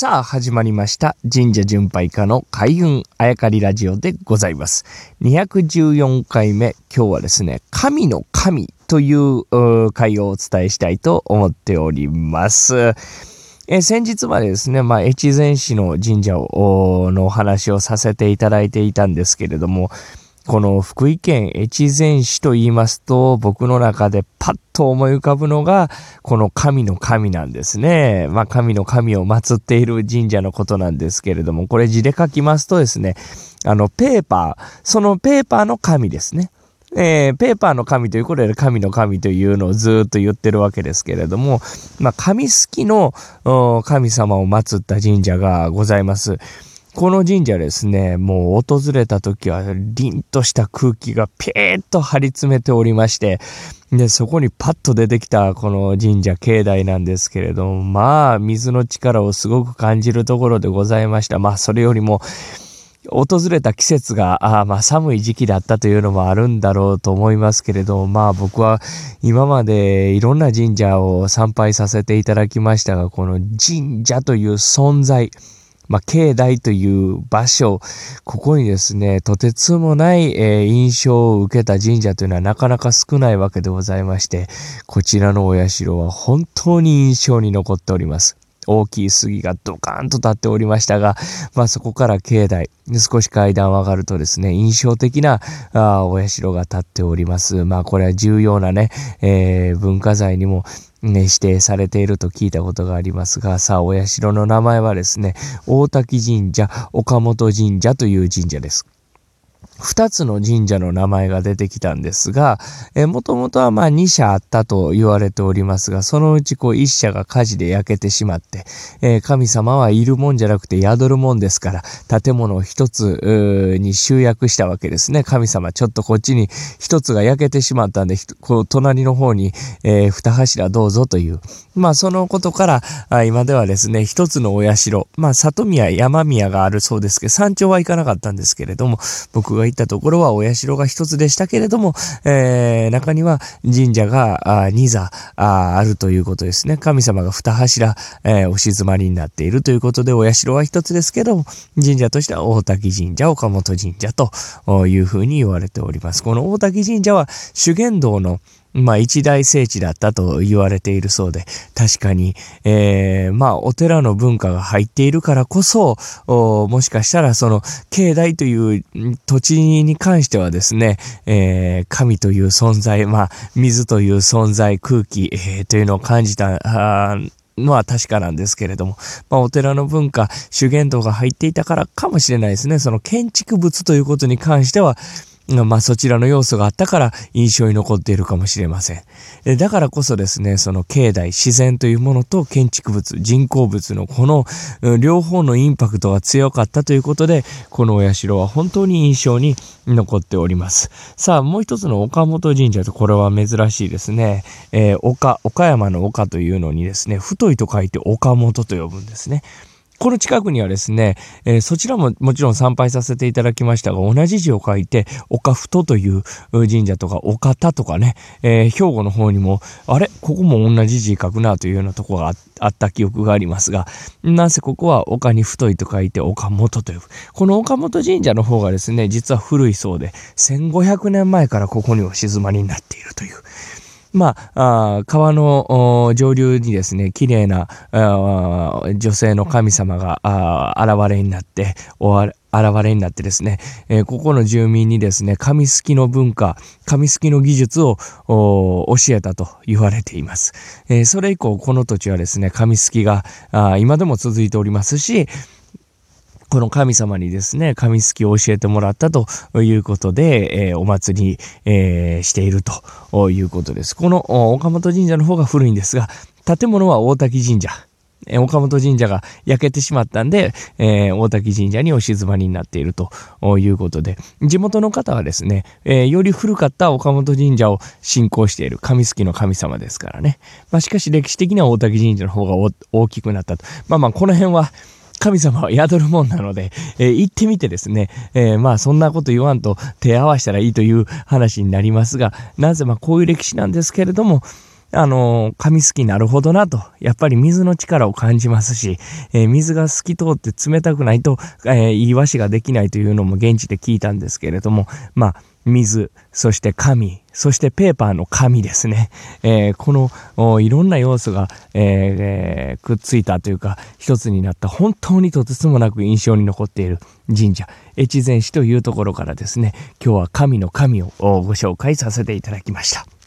さあ、始まりました。神社巡拝家の開運あやかりラジオでございます。214回目、今日はですね、神の神という回をお伝えしたいと思っております。え先日までですね、まあ、越前市の神社をのお話をさせていただいていたんですけれども、この福井県越前市と言いますと、僕の中でパッと思い浮かぶのが、この神の神なんですね。まあ神の神を祀っている神社のことなんですけれども、これ字で書きますとですね、あのペーパー、そのペーパーの神ですね。えー、ペーパーの神ということで神の神というのをずっと言ってるわけですけれども、まあ神好きの神様を祀った神社がございます。この神社ですね、もう訪れた時は凛とした空気がピーッと張り詰めておりまして、で、そこにパッと出てきたこの神社境内なんですけれども、まあ、水の力をすごく感じるところでございました。まあ、それよりも、訪れた季節が、あまあ寒い時期だったというのもあるんだろうと思いますけれども、まあ僕は今までいろんな神社を参拝させていただきましたが、この神社という存在、まあ、境内という場所、ここにですね、とてつもない、えー、印象を受けた神社というのはなかなか少ないわけでございまして、こちらのお社は本当に印象に残っております。大きい杉がドカーンと立っておりましたが、まあそこから境内、少し階段を上がるとですね、印象的なあお社が立っております。まあこれは重要なね、えー、文化財にもね、指定されていると聞いたことがありますが、さあ、お社の名前はですね、大滝神社、岡本神社という神社です。二つの神社の名前が出てきたんですが、えもともとはまあ二社あったと言われておりますが、そのうちこう一社が火事で焼けてしまって、えー、神様はいるもんじゃなくて宿るもんですから、建物を一つに集約したわけですね。神様、ちょっとこっちに一つが焼けてしまったんで、こう隣の方に、えー、二柱どうぞという。まあそのことから、あ今ではですね、一つのお社、まあ里宮、山宮があるそうですけど、山頂は行かなかったんですけれども、僕が入ったところはお社が一つでしたけれども、えー、中には神社が二座あるということですね。神様が二柱、えー、お静まりになっているということで、お社は一つですけども、神社としては大滝神社、岡本神社というふうに言われております。この大滝神社は修験道のまあ一大聖地だったと言われているそうで、確かに、えー、まあお寺の文化が入っているからこそ、もしかしたらその境内という土地に関してはですね、えー、神という存在、まあ水という存在、空気、えー、というのを感じた、のは確かなんですけれども、まあ、お寺の文化、修験道が入っていたからかもしれないですね。その建築物ということに関しては、まあそちらの要素があったから印象に残っているかもしれません。だからこそですね、その境内、自然というものと建築物、人工物のこの両方のインパクトが強かったということで、このお社は本当に印象に残っております。さあ、もう一つの岡本神社とこれは珍しいですね。えー、岡、岡山の岡というのにですね、太いと書いて岡本と呼ぶんですね。この近くにはですね、えー、そちらももちろん参拝させていただきましたが、同じ字を書いて、岡太という神社とか、岡田とかね、えー、兵庫の方にも、あれここも同じ字書くなというようなとこがあった記憶がありますが、なぜここは岡に太いと書いて岡本という。この岡本神社の方がですね、実は古いそうで、1500年前からここには静まりになっているという。まあ、あ川の上流にですね、綺麗な女性の神様が現れになって、現れになってですね、えー、ここの住民にですね、紙すきの文化、紙すきの技術を教えたと言われています。えー、それ以降、この土地はですね、紙すきが今でも続いておりますし、この神様にですね、神好きを教えてもらったということで、えー、お祭り、えー、しているということです。この岡本神社の方が古いんですが、建物は大滝神社。岡本神社が焼けてしまったんで、えー、大滝神社にお静まりになっているということで、地元の方はですね、えー、より古かった岡本神社を信仰している神好きの神様ですからね。まあ、しかし歴史的には大滝神社の方が大きくなったと。まあまあ、この辺は、神様は宿るもんなので、えー、行ってみてですね、えー、まあそんなこと言わんと手合わせたらいいという話になりますが、なぜまあこういう歴史なんですけれども、あの、紙すきなるほどなと、やっぱり水の力を感じますし、えー、水が透き通って冷たくないと、えー、いい和紙ができないというのも現地で聞いたんですけれども、まあ、水、そして紙、そしてペーパーの紙ですね。えー、このいろんな要素が、えー、くっついたというか、一つになった本当にとてつもなく印象に残っている神社、越前市というところからですね、今日は神の神をご紹介させていただきました。